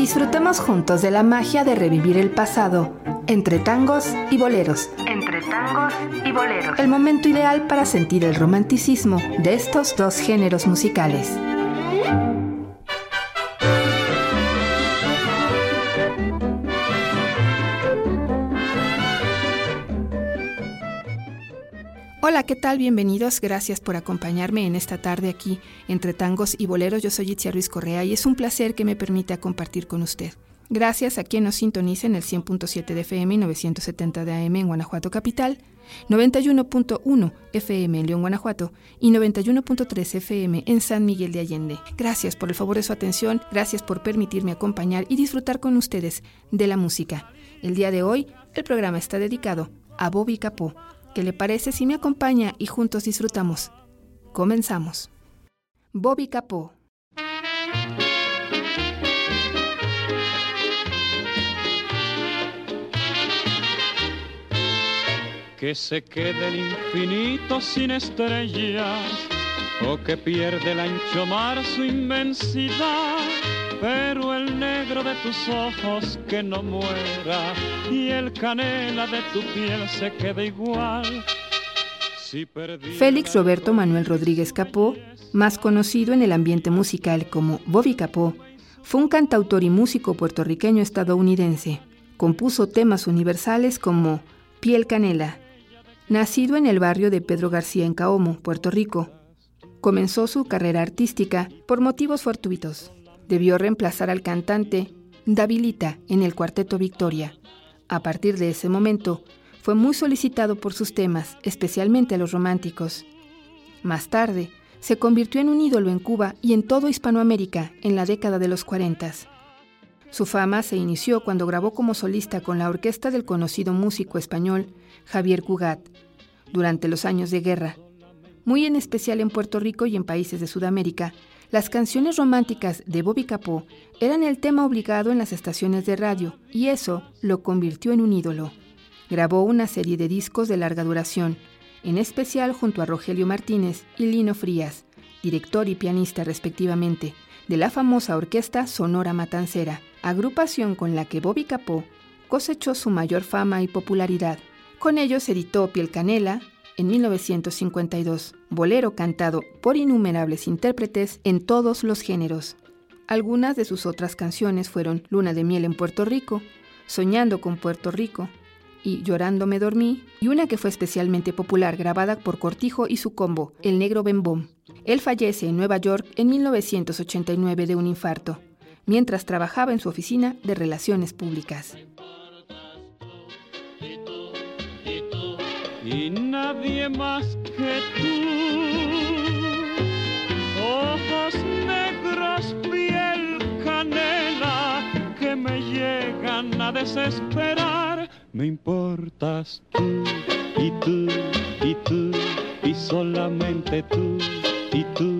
Disfrutemos juntos de la magia de revivir el pasado, entre tangos y boleros. Entre tangos y boleros. El momento ideal para sentir el romanticismo de estos dos géneros musicales. Hola, ¿qué tal? Bienvenidos. Gracias por acompañarme en esta tarde aquí entre tangos y boleros. Yo soy Itzia Ruiz Correa y es un placer que me permita compartir con usted. Gracias a quien nos sintoniza en el 100.7 de FM y 970 de AM en Guanajuato Capital, 91.1 FM en León, Guanajuato y 91.3 FM en San Miguel de Allende. Gracias por el favor de su atención, gracias por permitirme acompañar y disfrutar con ustedes de la música. El día de hoy, el programa está dedicado a Bobby Capó, ¿Qué le parece si me acompaña y juntos disfrutamos? Comenzamos. Bobby Capó. Que se quede el infinito sin estrellas o que pierde el ancho mar su inmensidad pero el negro de tus ojos que no muera y el canela de tu piel se quede igual. Félix Roberto Manuel Rodríguez Capó, más conocido en el ambiente musical como Bobby Capó, fue un cantautor y músico puertorriqueño estadounidense. Compuso temas universales como Piel Canela. Nacido en el barrio de Pedro García en Caomo, Puerto Rico, comenzó su carrera artística por motivos fortuitos debió reemplazar al cantante Davilita en el cuarteto Victoria. A partir de ese momento, fue muy solicitado por sus temas, especialmente los románticos. Más tarde, se convirtió en un ídolo en Cuba y en todo Hispanoamérica en la década de los 40. Su fama se inició cuando grabó como solista con la orquesta del conocido músico español Javier Cugat durante los años de guerra, muy en especial en Puerto Rico y en países de Sudamérica, las canciones románticas de Bobby Capó eran el tema obligado en las estaciones de radio y eso lo convirtió en un ídolo. Grabó una serie de discos de larga duración, en especial junto a Rogelio Martínez y Lino Frías, director y pianista respectivamente, de la famosa orquesta Sonora Matancera, agrupación con la que Bobby Capó cosechó su mayor fama y popularidad. Con ellos editó Piel Canela, en 1952, bolero cantado por innumerables intérpretes en todos los géneros. Algunas de sus otras canciones fueron Luna de miel en Puerto Rico, Soñando con Puerto Rico y Llorando me dormí, y una que fue especialmente popular grabada por Cortijo y su combo, El Negro Bembom. Él fallece en Nueva York en 1989 de un infarto, mientras trabajaba en su oficina de relaciones públicas. Y nadie más que tú. Ojos negros, piel canela, que me llegan a desesperar. Me importas tú y tú y tú y solamente tú y tú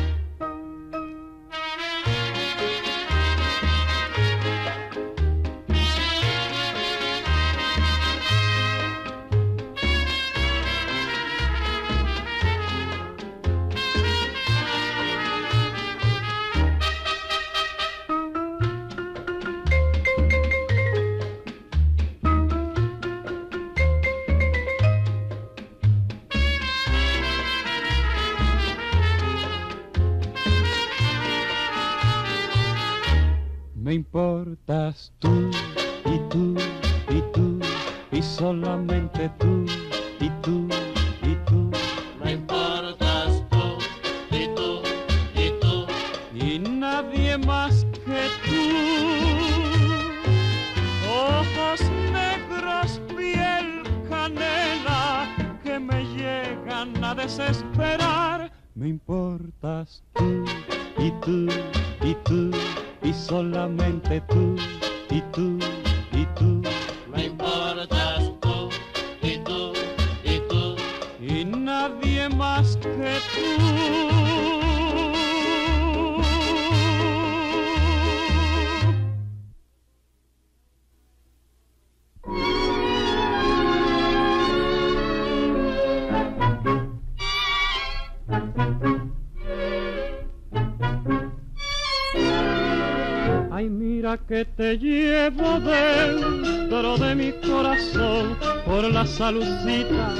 Por la salucita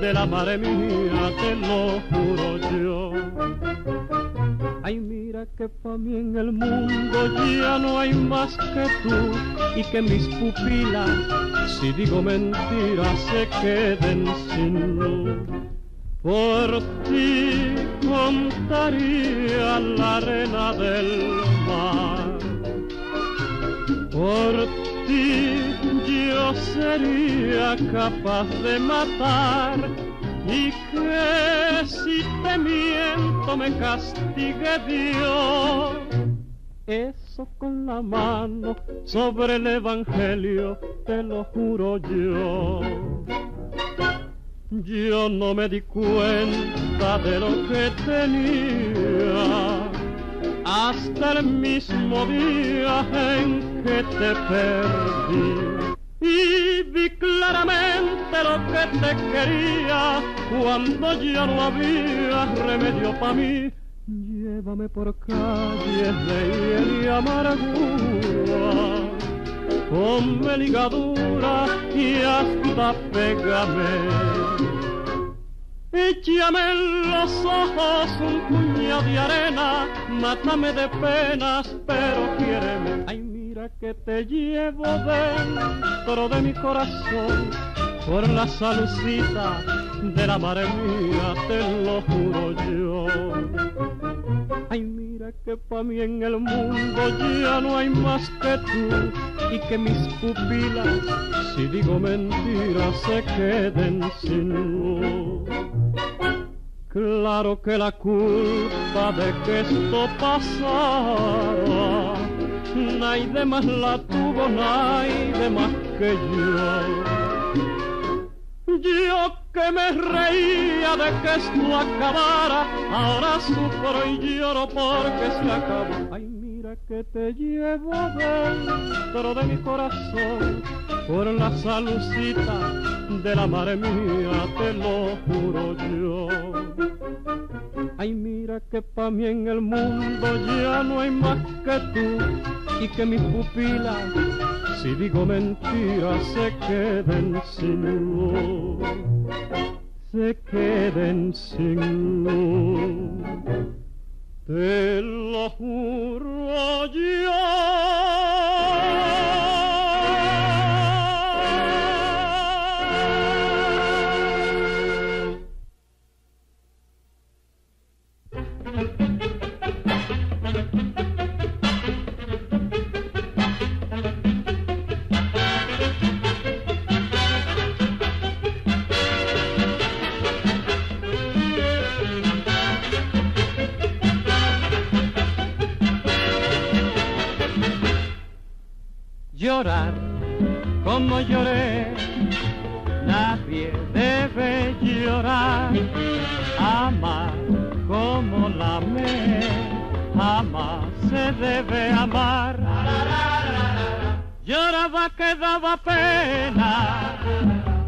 de la madre mía, te lo juro yo. Ay, mira que pa' mí en el mundo ya no hay más que tú y que mis pupilas, si digo mentiras, se queden sin luz. Por ti contaría la arena del mar. Por ti yo sería capaz de matar y que si te miento me castigue Dios. Eso con la mano sobre el Evangelio te lo juro yo. Yo no me di cuenta de lo que tenía hasta el mismo día en que te perdí. Y vi claramente lo que te quería cuando ya no había remedio para mí. Llévame por calles de hiel y amargura, ponme ligadura y hasta pégame. Échame en los ojos un puñado de arena, mátame de penas, pero quiéreme. Que te llevo dentro de mi corazón, por la salucita de la madre mía, te lo juro yo. Ay, mira que pa' mí en el mundo ya no hay más que tú y que mis pupilas, si digo mentiras, se queden sin luz. Claro que la culpa de que esto pasara, nadie más la tuvo, nadie más que yo. Yo que me reía de que esto acabara, ahora sufro y lloro porque se acabó. Ay, mira que te llevo dentro de mi corazón, por la salucita de la madre mía, te lo juro yo. Ay, mira que pa' mí en el mundo ya no hay más que tú y que mis pupilas, si digo mentiras, se queden sin luz, se queden sin luz. Te lo juro yo. Llorar como lloré nadie debe llorar. Amar como la me, jamás se debe amar. Lloraba que daba pena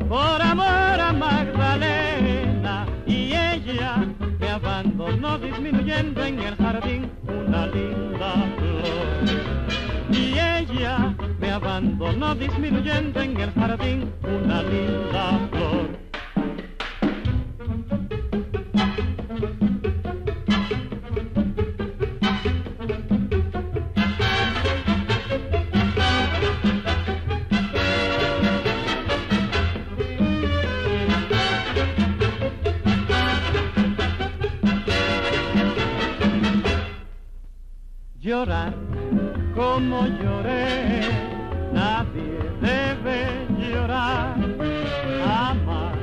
por amor a Magdalena y ella me abandonó disminuyendo en el jardín una linda flor. Abandonó disminuyendo en el jardín una linda flor. llorar como lloré, nadie debe llorar, amar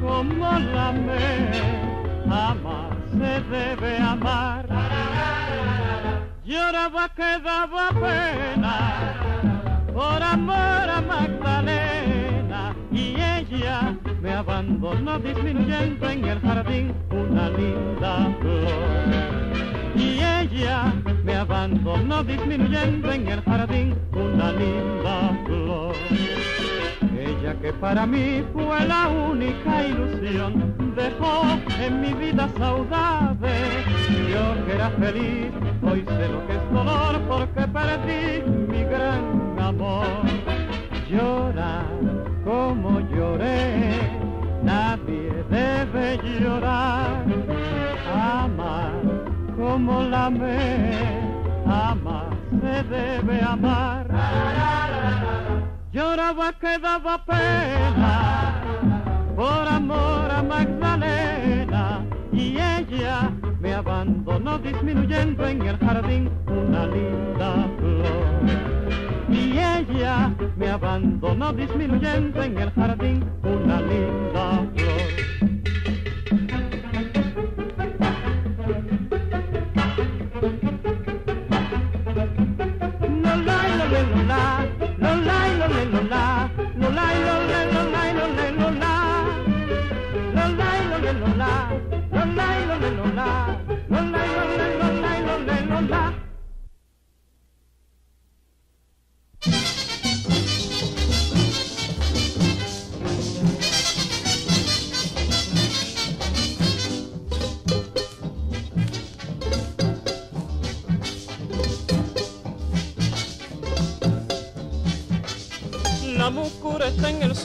como la me, jamás se debe amar. Lloraba que daba pena por amor a Magdalena y ella me abandonó disminuyendo en el jardín una linda flor y ella me abandonó disminuyendo en el jardín una linda flor. Ella que para mí fue la única ilusión, dejó en mi vida saudade. Yo que era feliz, hoy sé lo que es dolor porque perdí mi gran amor. Llorar como lloré, nadie debe llorar. Amar como la me ama, se debe amar. Lloraba que daba pena por amor a Magdalena y ella me abandonó disminuyendo en el jardín una linda flor. Y ella me abandonó disminuyendo en el jardín una linda flor.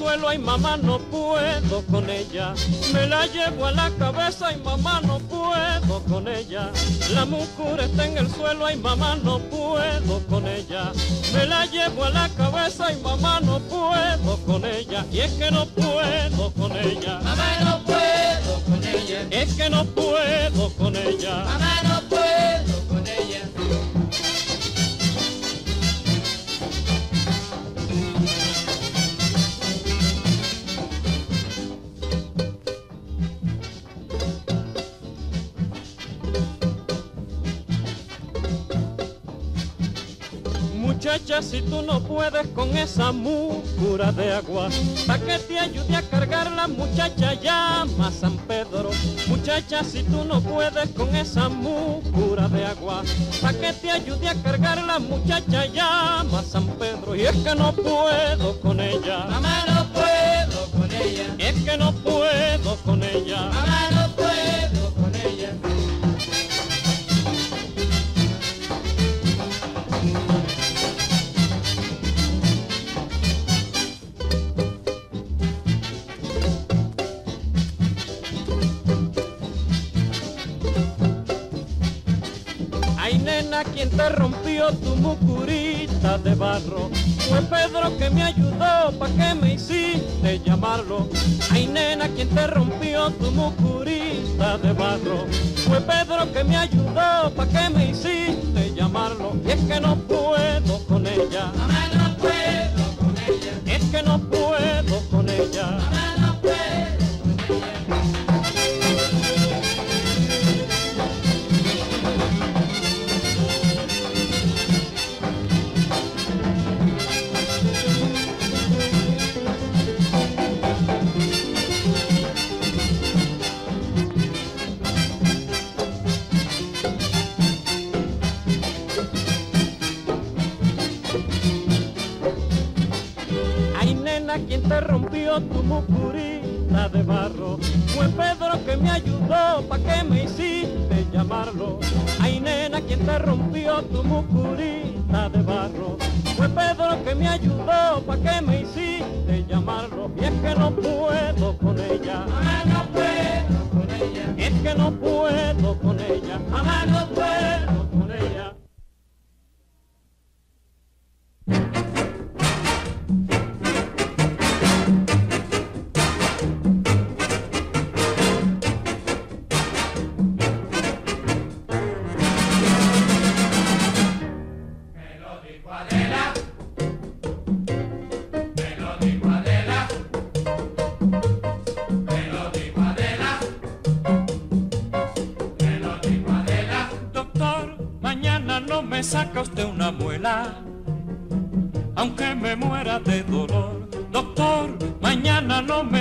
Ay mamá no puedo con ella, me la llevo a la cabeza y mamá no puedo con ella, la mucura está en el suelo ay mamá no puedo con ella, me la llevo a la cabeza y mamá no puedo con ella, y es que no puedo con ella, mamá no puedo con ella, es que no puedo con ella, mamá no puedo Muchacha, si tú no puedes con esa mucura de agua, pa' que te ayude a cargar la muchacha llama a San Pedro. Muchacha, si tú no puedes con esa mucura de agua, pa' que te ayude a cargar la muchacha llama a San Pedro. Y es que no puedo con ella. Mamá, no puedo con ella. Es que no puedo con ella. Mamá, tu mucurita de barro. Fue Pedro que me ayudó, ¿pa' que me hiciste llamarlo? Ay nena, quien te rompió tu mucurita de barro. Fue Pedro que me ayudó, ¿pa' que me hiciste llamarlo? Y es que no puedo con ella. Mamá, no puedo con ella. Es que no puedo con ella. Te rompió tu mucurita de barro? Fue Pedro que me ayudó, ¿pa' qué me hiciste llamarlo? Ay, nena, ¿quién te rompió tu mucurita de barro? Fue Pedro que me ayudó, ¿pa' qué me hiciste llamarlo? Y es que no puedo con ella. Mamá, no puedo con ella. Es que no puedo con ella. Mamá, no puedo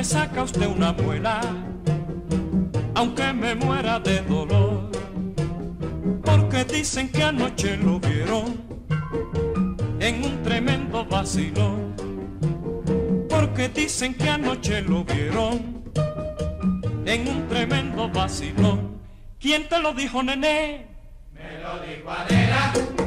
me saca usted una muela, aunque me muera de dolor. Porque dicen que anoche lo vieron en un tremendo vacilón. Porque dicen que anoche lo vieron en un tremendo vacilón. ¿Quién te lo dijo, nené? Me lo dijo Adela.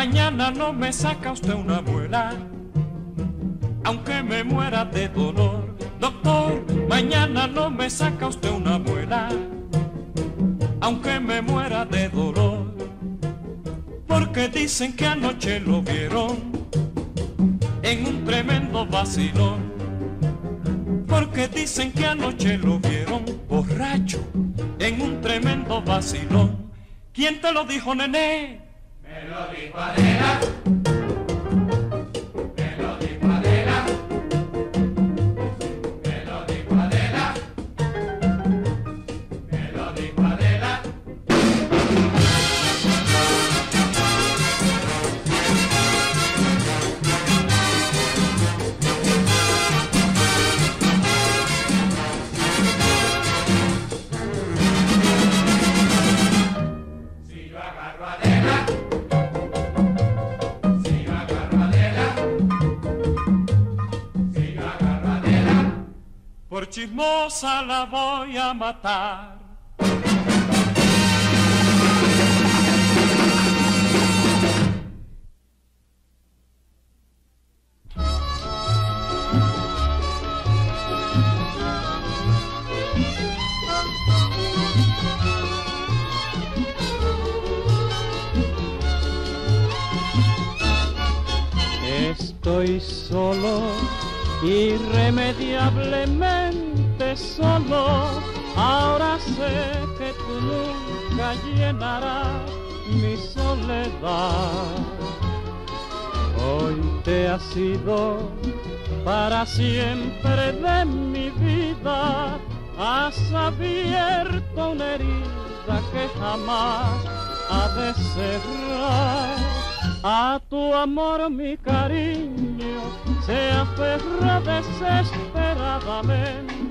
Mañana no me saca usted una muela, aunque me muera de dolor. Doctor, mañana no me saca usted una muela, aunque me muera de dolor. Porque dicen que anoche lo vieron en un tremendo vacilón. Porque dicen que anoche lo vieron borracho en un tremendo vacilón. ¿Quién te lo dijo, nené? Me Chismosa la voy a matar. Estoy solo, irremediablemente solo. Ahora sé que tú nunca llenarás mi soledad. Hoy te has ido para siempre de mi vida. Has abierto una herida que jamás ha de cerrar. A tu amor mi cariño se aferra desesperadamente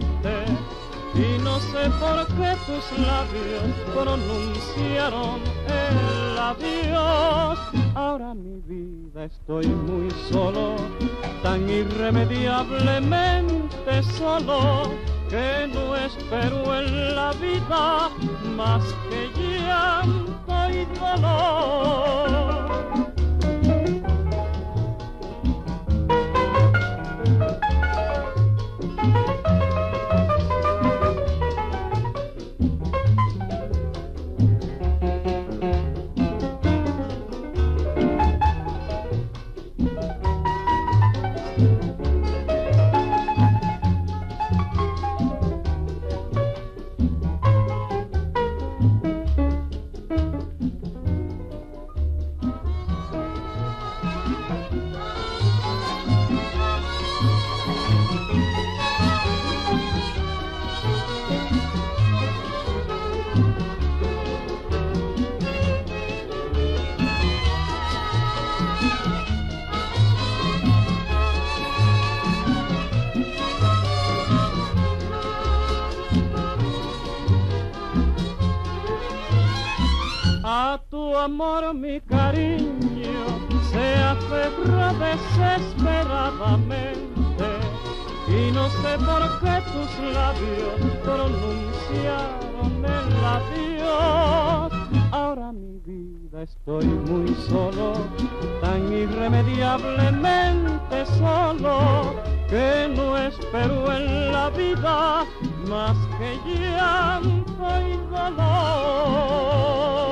y no sé por qué tus labios pronunciaron el adiós. Ahora mi vida estoy muy solo, tan irremediablemente solo que no espero en la vida más que llanto y dolor. Amor mi cariño se aferra desesperadamente y no sé por qué tus labios pronunciaron el adiós. Ahora mi vida estoy muy solo, tan irremediablemente solo, que no espero en la vida más que llanto y dolor.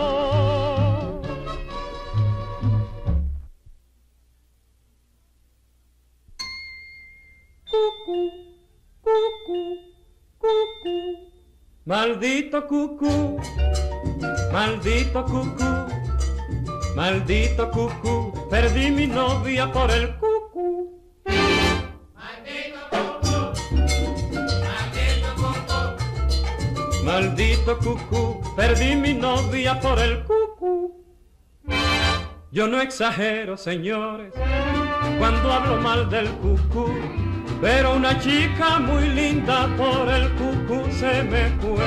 Maldito cucú, maldito cucú, maldito cucú, perdí mi novia por el cucú. Maldito cucú, maldito cucú, Maldito cucú, perdí mi novia por el cucú. Yo no exagero, señores, cuando hablo mal del cucú, pero una chica muy linda por el cucú se me fue.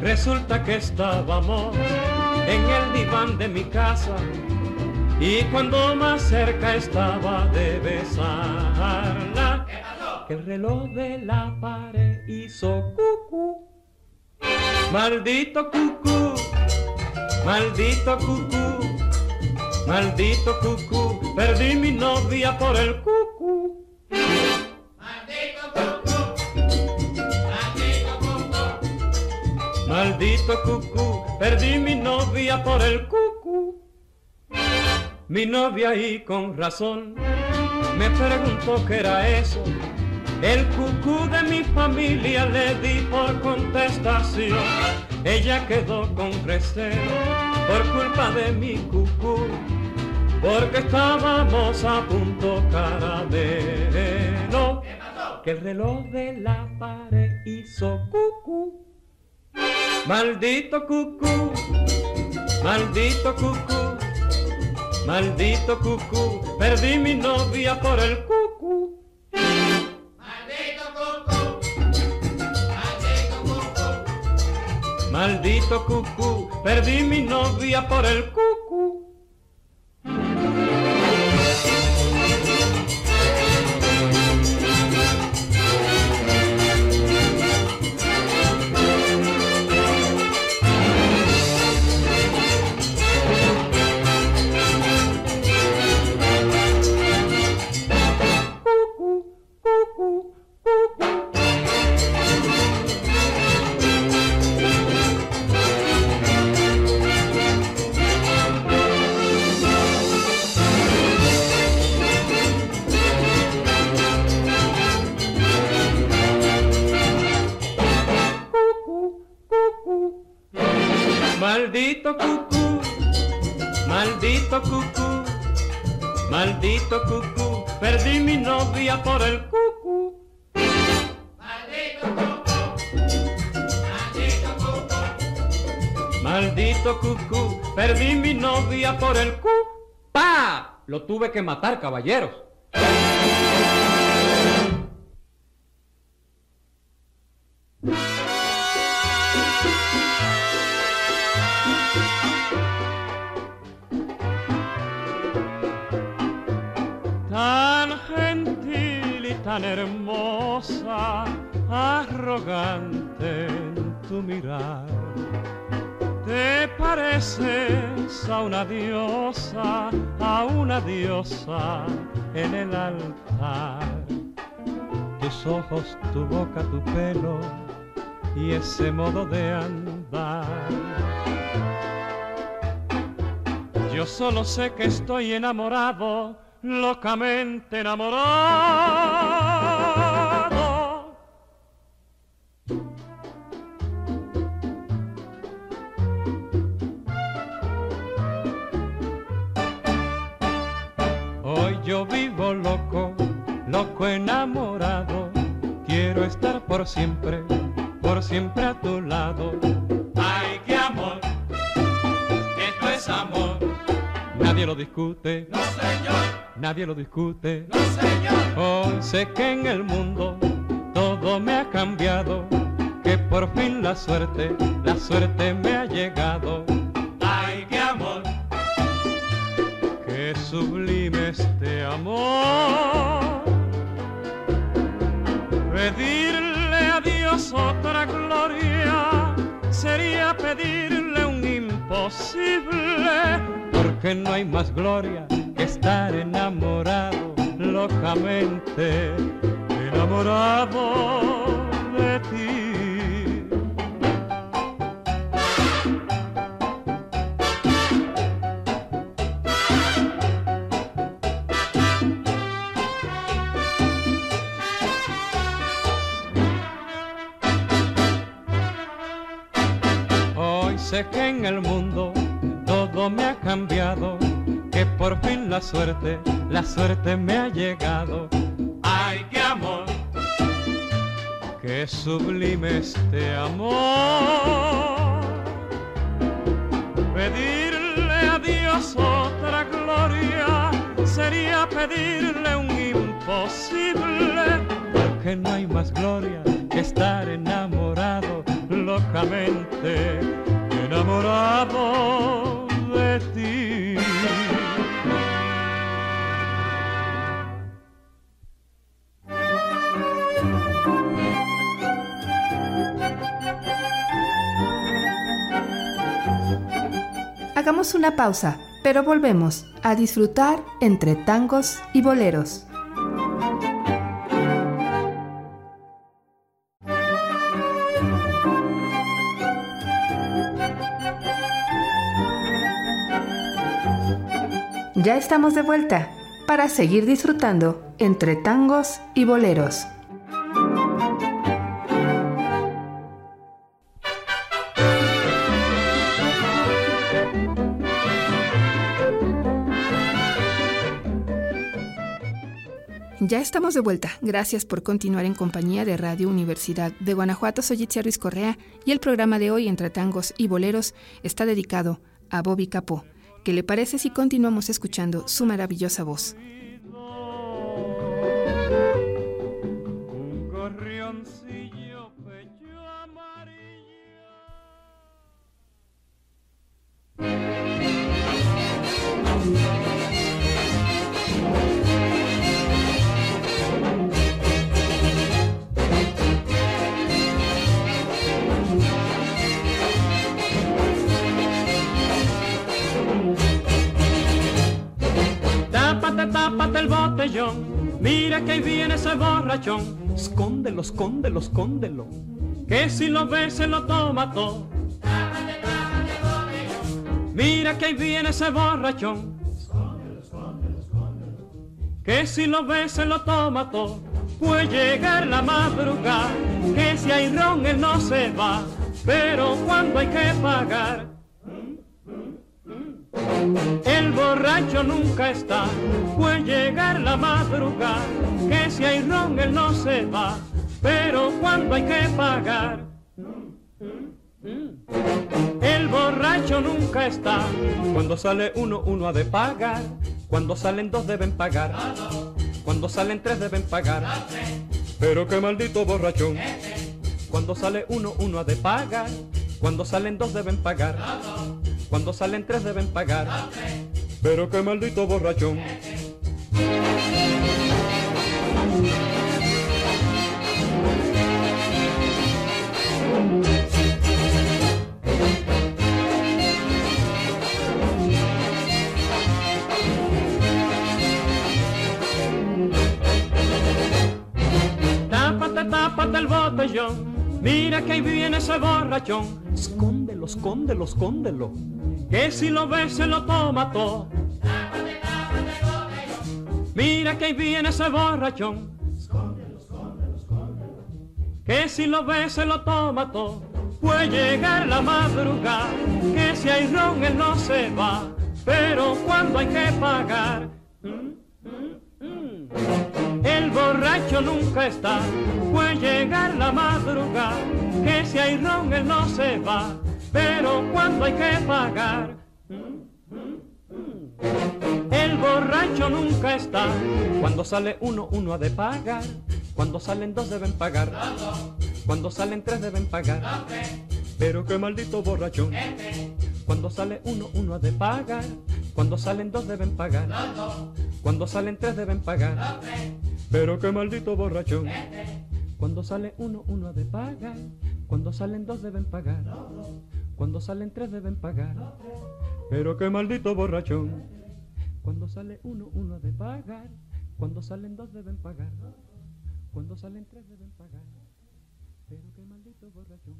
Resulta que estábamos en el diván de mi casa y cuando más cerca estaba de besarla, el reloj de la pared hizo cucú. Maldito cucú, maldito cucú, maldito cucú, perdí mi novia por el cucú. Cucú, perdí mi novia por el cucú. Mi novia y con razón me preguntó qué era eso. El cucú de mi familia le di por contestación. Ella quedó con recelo por culpa de mi cucú, porque estábamos a punto caramelo. Que el reloj de la pared hizo cucú. Maldito cucú, maldito cucú, maldito cucú, perdí mi novia por el cucú. maldito cucú, maldito cucú, Maldito cucú, perdí mi novia por el cucú. Maldito cucú, maldito cucú, maldito cucú, perdí mi novia por el cucú. maldito cucú, maldito cucú, Maldito cucú, perdí mi novia por el cu. ¡Pa! Lo tuve que matar, caballeros. Arrogante en tu mirar. Te pareces a una diosa, a una diosa en el altar. Tus ojos, tu boca, tu pelo y ese modo de andar. Yo solo sé que estoy enamorado, locamente enamorado. Loco enamorado. Quiero estar por siempre, por siempre a tu lado. Ay, qué amor, esto es amor. Nadie lo discute, no señor, nadie lo discute. no señor, Hoy sé que en el mundo todo me ha cambiado, que por fin la suerte, la suerte me ha llegado. Ay, qué amor, sublime este amor. Pedirle a Dios otra gloria sería pedirle un imposible, porque no hay más gloria que estar enamorado locamente, enamorado Que en el mundo todo me ha cambiado, que por fin la suerte, la suerte me ha llegado. ¡Ay, qué amor! ¡Qué sublime este amor! Pedirle a Dios otra gloria sería pedirle un imposible, porque no hay más gloria que estar enamorado locamente enamorado de ti. Hagamos una pausa, pero volvemos a disfrutar entre tangos y boleros. Ya estamos de vuelta para seguir disfrutando entre tangos y boleros. Ya estamos de vuelta. Gracias por continuar en compañía de Radio Universidad de Guanajuato. Soy Itzia Ruiz Correa y el programa de hoy entre tangos y boleros está dedicado a Bobby Capó ¿Qué le parece si continuamos escuchando su maravillosa voz? Mira que ahí viene ese borrachón. Escóndelo, escóndelo, escóndelo. Que si lo ves se lo toma todo. Mira que ahí viene ese borrachón. Que si lo ves se lo toma todo. Puede llegar la madrugada. Que si hay ron él no se va. Pero cuando hay que pagar el borracho nunca está, puede llegar la madrugada, que si hay ron él no se va, pero cuando hay que pagar. El borracho nunca está, cuando sale uno, uno ha de pagar, cuando salen dos deben pagar, cuando salen tres deben pagar, pero qué maldito borrachón, cuando sale uno, uno ha de pagar, cuando salen dos deben pagar. Cuando salen tres deben pagar. Pero qué maldito borrachón. Tápate, tápate el botellón. Mira que ahí viene ese borrachón. Escóndelo, escóndelo, escóndelo que si lo ves se lo toma todo. Mira que ahí viene ese borrachón. Que si lo ves se lo toma todo. Puede llegar la madrugada, que si hay ron él no se va, pero cuando hay que pagar, el borracho nunca está. Puede llegar la madrugada, que si hay ron él no se va, pero cuando hay que pagar, el borracho nunca está. Cuando sale uno, uno ha de pagar. Cuando salen dos deben pagar. Cuando salen tres deben pagar. Pero qué maldito borrachón. Cuando sale uno, uno ha de pagar. Cuando salen dos deben pagar. Cuando salen tres deben pagar. Pero qué maldito borrachón. Cuando sale uno, uno de pagar. Cuando salen dos deben pagar. Cuando salen tres deben pagar. Pero qué maldito borrachón. Cuando sale uno, uno de pagar. Cuando salen dos deben pagar. Cuando salen tres deben pagar. Pero qué maldito borrachón.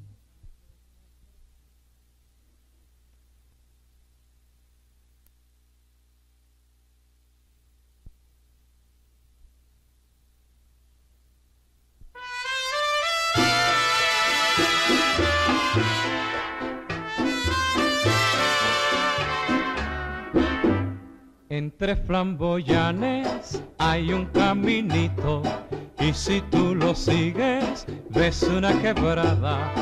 Entre flamboyanes hay un caminito y si tú lo sigues ves una quebrada.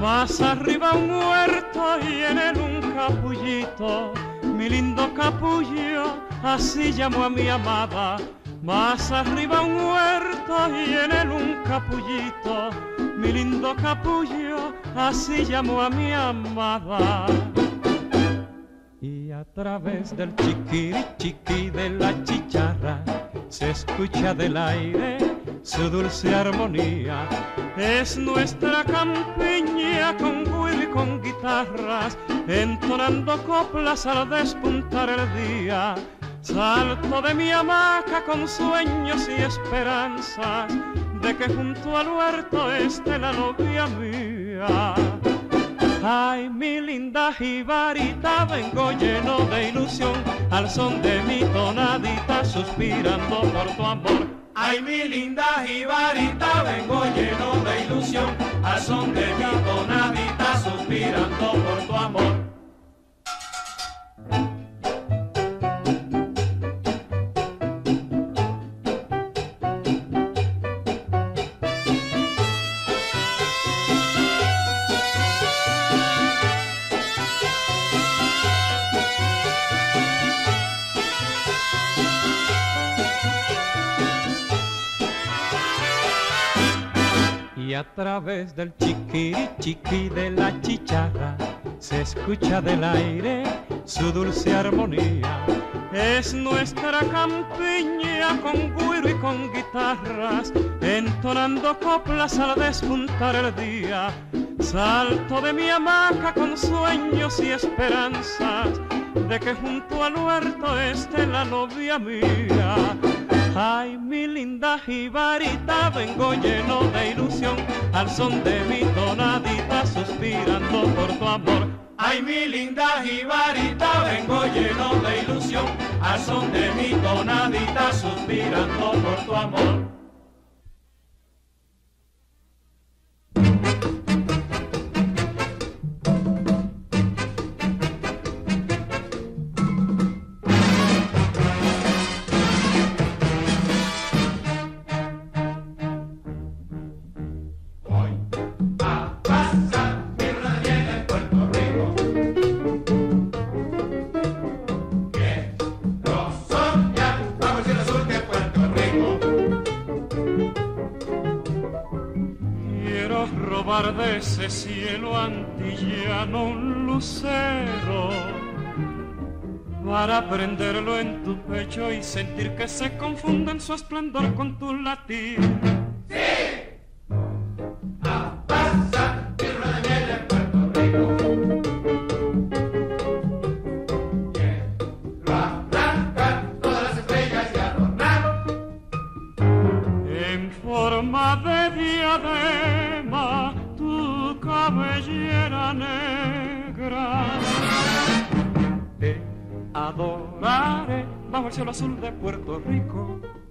Más arriba un huerto y en él un capullito, mi lindo capullo, así llamo a mi amada. Más arriba un huerto y en él un capullito, mi lindo capullo, así llamo a mi amada. A través del chiquiri chiqui de la chicharra se escucha del aire su dulce armonía. Es nuestra campiña con y con guitarras, entonando coplas al despuntar el día. Salto de mi hamaca con sueños y esperanzas de que junto al huerto esté la novia mía. Ay, mi linda jibarita, vengo lleno de ilusión, al son de mi tonadita, suspirando por tu amor. Ay, mi linda jibarita, vengo lleno de ilusión, al son través del chiquiri chiqui de la chicharra se escucha del aire su dulce armonía. Es nuestra campiña con güiro y con guitarras, entonando coplas al despuntar el día. Salto de mi hamaca con sueños y esperanzas de que junto al huerto esté la novia mía. Ay, mi linda jibarita, vengo lleno de ilusión, al son de mi tonadita, suspirando por tu amor. Ay, mi linda jibarita, vengo lleno de ilusión, al son de mi tonadita, suspirando por tu amor. Quiero robar de ese cielo antillano un lucero para prenderlo en tu pecho y sentir que se confunde en su esplendor con tu latir. En cielo azul de Puerto Rico.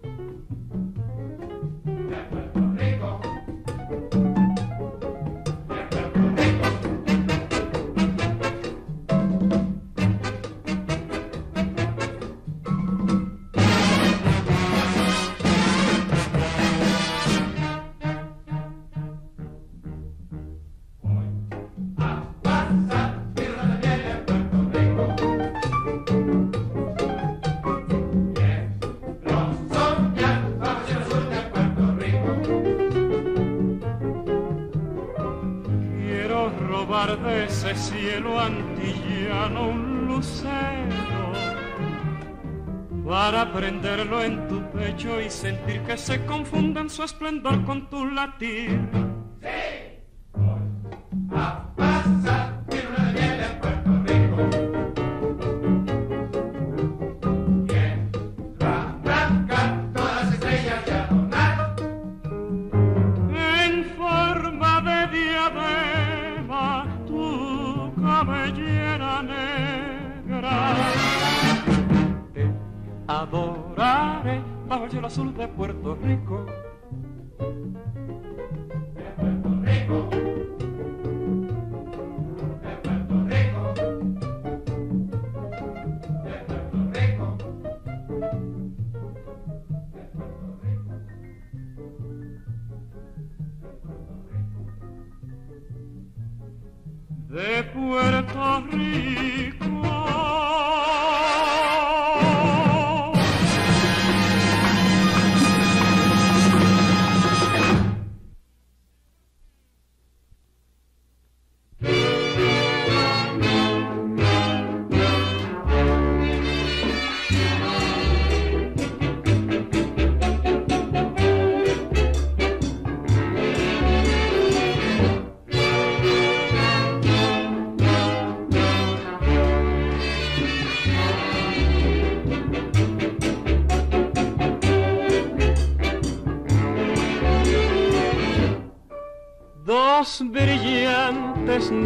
Sentir que se confunde en su esplendor con tu latir.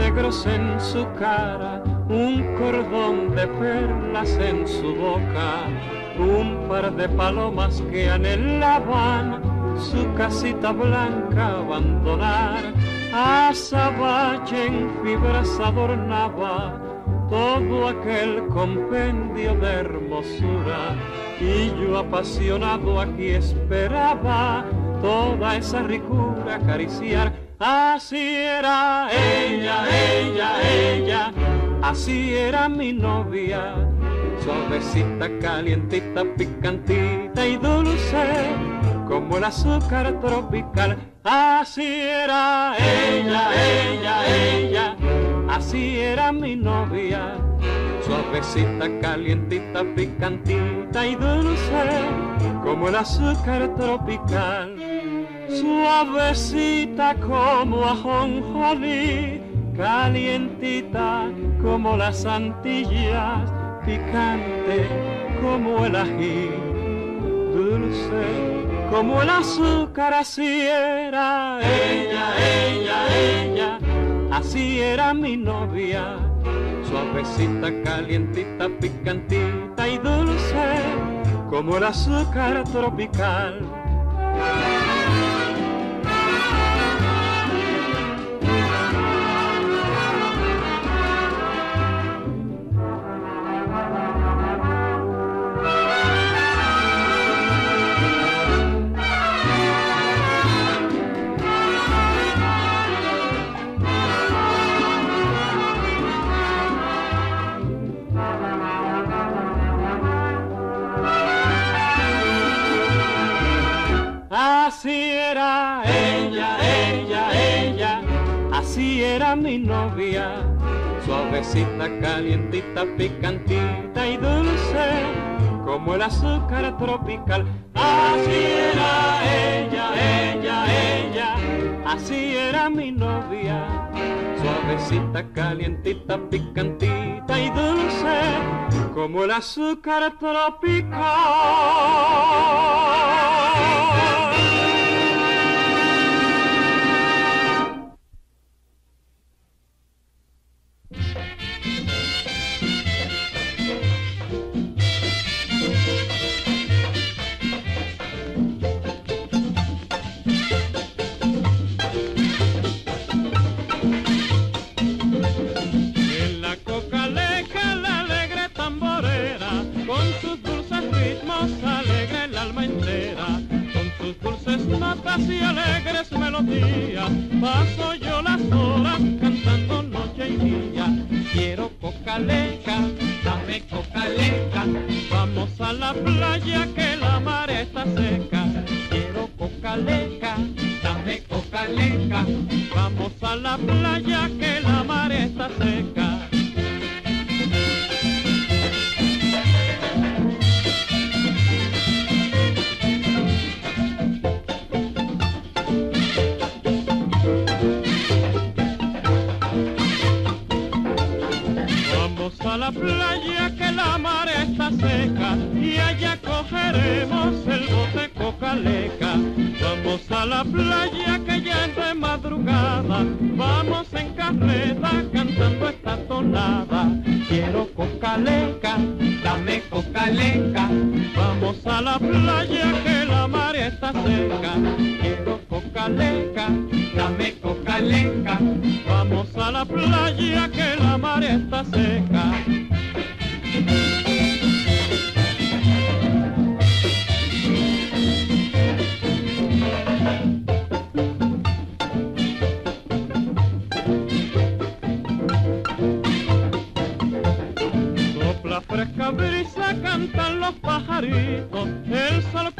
Negros en su cara, un cordón de perlas en su boca, un par de palomas que anhelaban su casita blanca abandonar. Azabache en fibras adornaba todo aquel compendio de hermosura y yo apasionado aquí esperaba toda esa ricura acariciar Así era ella, ella, ella, así era mi novia. Suavecita, calientita, picantita y dulce, como el azúcar tropical. Así era ella, ella, ella, así era mi novia. Suavecita, calientita, picantita y dulce, como el azúcar tropical suavecita como ajonjolí, calientita como las antillas, picante como el ají, dulce como el azúcar, así era ella, ella, ella, así era mi novia, suavecita, calientita, picantita y dulce como el azúcar tropical. Así era mi novia, suavecita, calientita, picantita y dulce, como el azúcar tropical. Así era ella, ella, ella, así era mi novia, suavecita, calientita, picantita y dulce, como el azúcar tropical. Y alegres melodías, paso yo las horas cantando noche y día. Quiero coca leca, dame coca leca, vamos a la playa que la mar está seca. Quiero coca leca, dame coca leca, vamos a la playa que la mar está seca. La playa que la mar está seca y allá cogeremos el bote cocaleca. Vamos a la playa que ya es madrugada, vamos en carreta cantando esta tonada. Quiero cocaleca, dame cocaleca. Vamos a la playa que la mar está seca. Quiero cocaleca, dame cocaleca. Vamos a la playa que la mar está seca. Sopla fresca brisa, cantan los pajaritos, el sol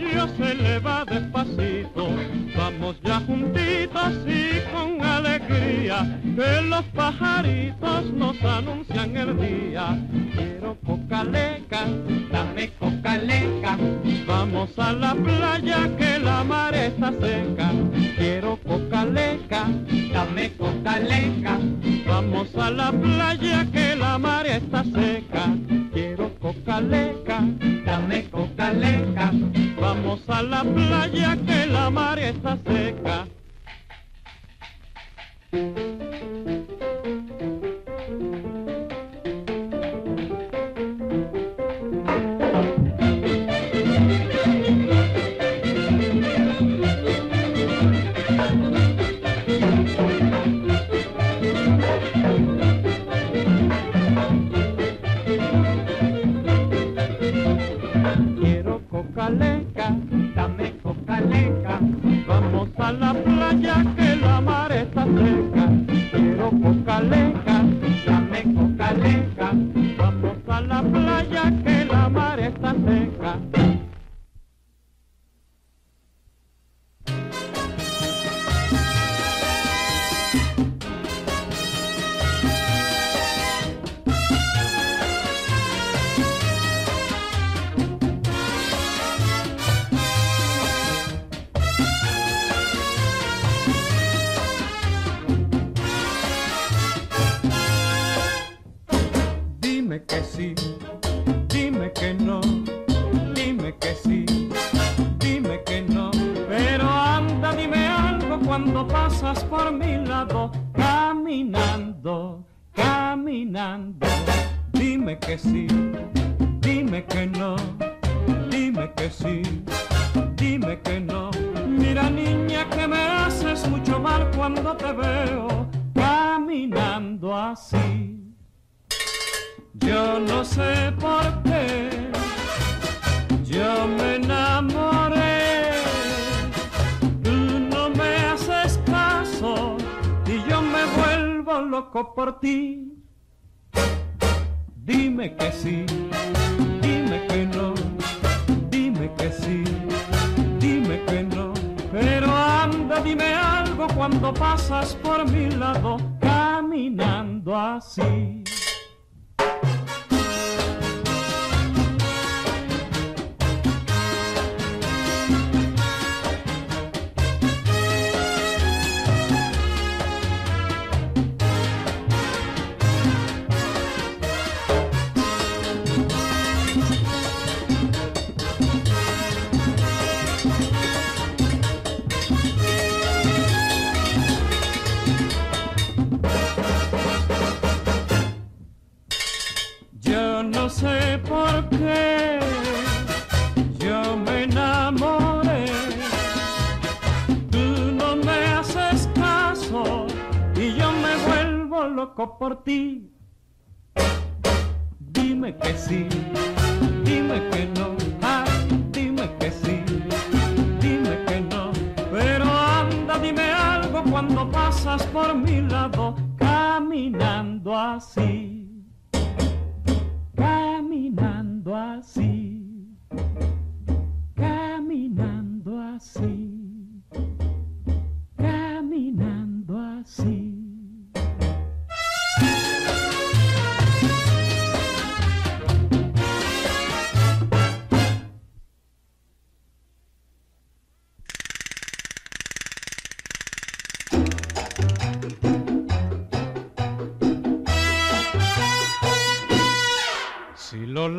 rayos se eleva despacito. Vamos ya juntitos y con que los pajaritos nos anuncian el día. Quiero cocaleca, dame cocaleca, vamos a la playa que la mar está seca. Quiero cocaleca, dame cocaleca, vamos a la playa que la mar está seca. Quiero cocaleca, dame cocaleca, vamos a la playa que la mar está seca. Quiero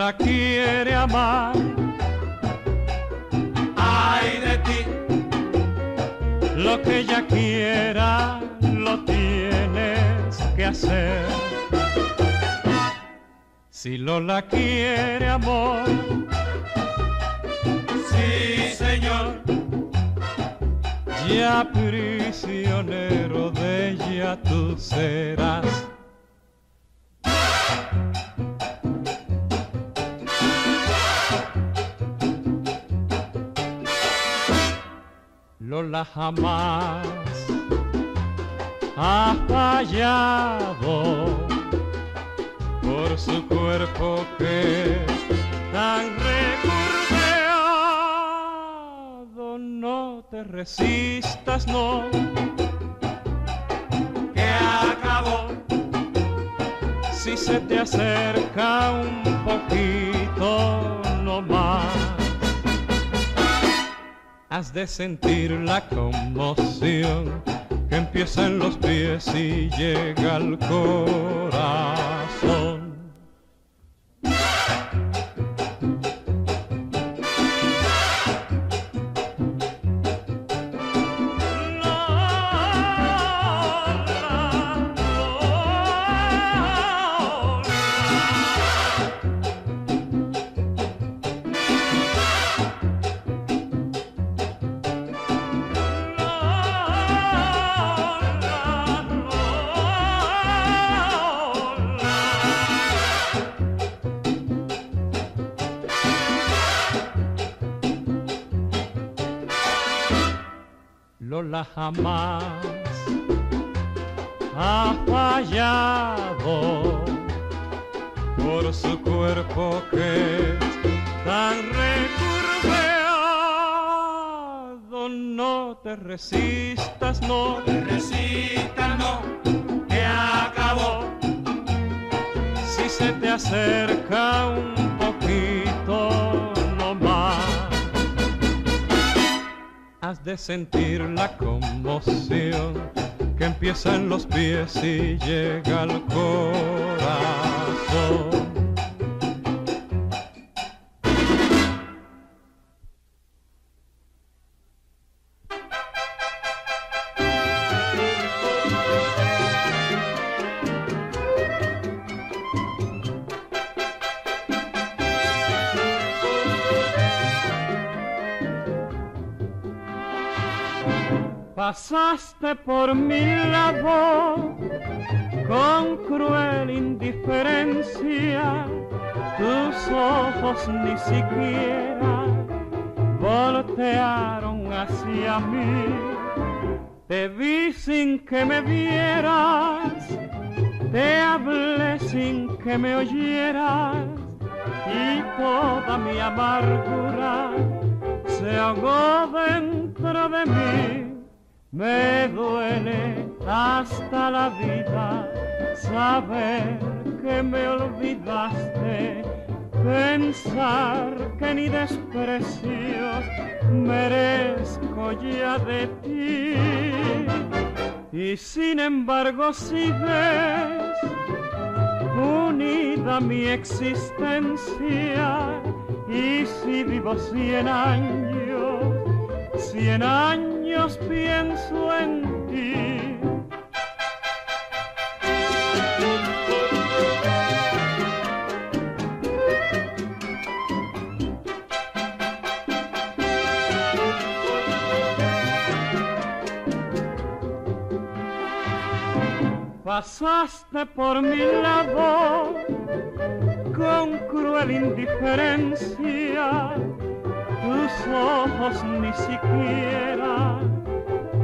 Lola quiere amar, ay de ti, lo que ella quiera lo tienes que hacer. Si Lola quiere amor, sí señor, ya prisionero de ella tú serás. Lola jamás ha fallado por su cuerpo que tan recurveado. No te resistas, no, que acabó, si se te acerca un poquito no más. Has de sentir la conmoción que empieza en los pies y llega al corazón. Jamás ha fallado por su cuerpo que tan recurveado. No te resistas, no te resistas, no, que acabó, si se te acerca un poquito Has de sentir la conmoción que empieza en los pies y llega al corazón. Pasaste por mi lado con cruel indiferencia, tus ojos ni siquiera voltearon hacia mí. Te vi sin que me vieras, te hablé sin que me oyeras y toda mi amargura se ahogó dentro de mí. Me duele hasta la vida saber que me olvidaste, pensar que ni desprecios merezco ya de ti. Y sin embargo sigues unida a mi existencia y si vivo cien años, cien años pienso en ti. Pasaste por mi lado con cruel indiferencia tus ojos ni siquiera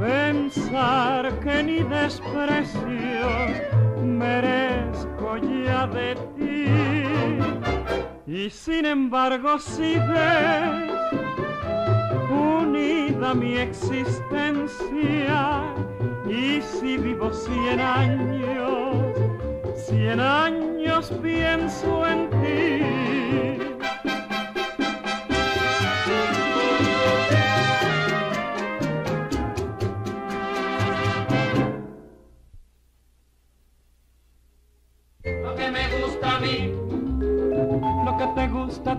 pensar que ni desprecios merezco ya de ti. Y sin embargo sigues vida mi existencia. Y si vivo cien años, cien años pienso en ti.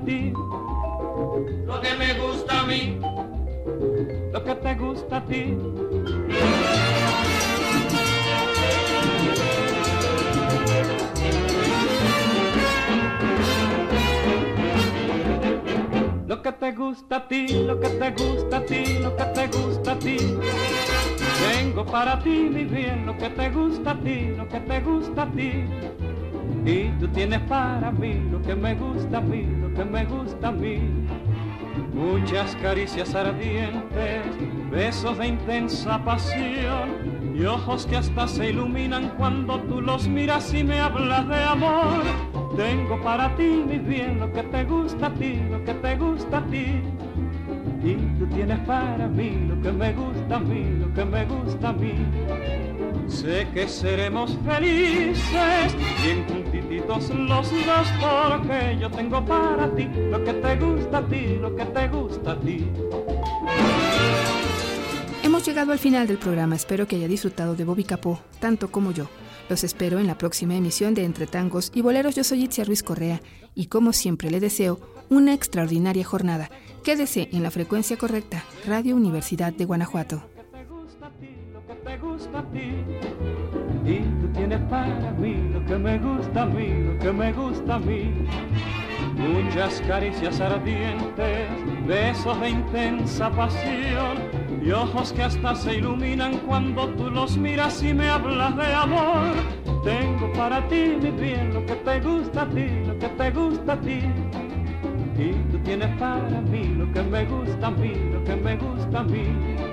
Lo que me gusta a mí, lo que te gusta a ti. Lo que te gusta a ti, lo que te gusta a ti, lo que te gusta a ti. Tengo para ti, mi bien, lo que te gusta a ti, lo que te gusta a ti. Y tú tienes para mí lo que me gusta a mí, que me gusta a mí. Muchas caricias ardientes, besos de intensa pasión y ojos que hasta se iluminan cuando tú los miras y me hablas de amor. Tengo para ti, mi bien, lo que te gusta a ti, lo que te gusta a ti. Y tú tienes para mí lo que me gusta a mí, lo que me gusta a mí. Sé que seremos felices, bien juntititos los dos, porque yo tengo para ti lo que te gusta a ti, lo que te gusta a ti. Hemos llegado al final del programa, espero que haya disfrutado de Bobby Capó, tanto como yo. Los espero en la próxima emisión de Entre Tangos y Boleros. Yo soy Itzia Ruiz Correa y como siempre le deseo una extraordinaria jornada. Quédese en la frecuencia correcta, Radio Universidad de Guanajuato. Te gusta a ti. Y tú tienes para mí lo que me gusta a mí, lo que me gusta a mí. Muchas caricias ardientes, besos de intensa pasión y ojos que hasta se iluminan cuando tú los miras y me hablas de amor. Tengo para ti, mi bien, lo que te gusta a ti, lo que te gusta a ti. Y tú tienes para mí lo que me gusta a mí, lo que me gusta a mí.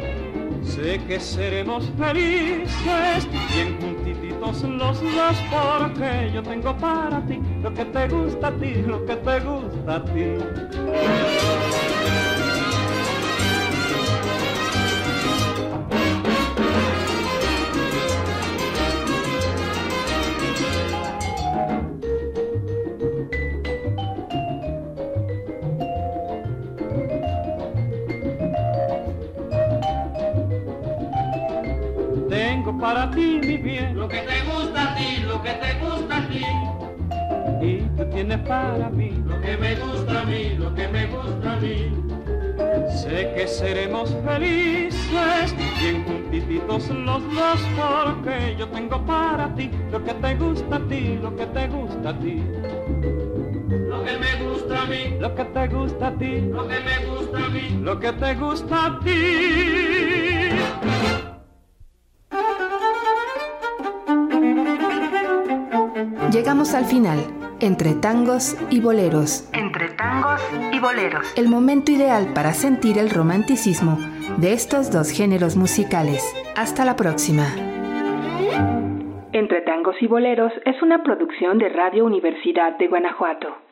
Sé que seremos felices, bien juntititos los dos, porque yo tengo para ti lo que te gusta a ti, lo que te gusta a ti. Para mí lo que me gusta a mí, lo que me gusta a mí. Sé que seremos felices, bien juntititos los dos, porque yo tengo para ti lo que te gusta a ti, lo que te gusta a ti, Lo que me gusta a mí, lo que te gusta a ti, lo que me gusta a mí. lo que te gusta a ti. Llegamos al final, entre tangos y boleros. Entre tangos y boleros. el momento ideal para sentir el romanticismo de estos dos géneros musicales. Hasta la próxima. Entre Tangos y Boleros es una producción de Radio Universidad de Guanajuato.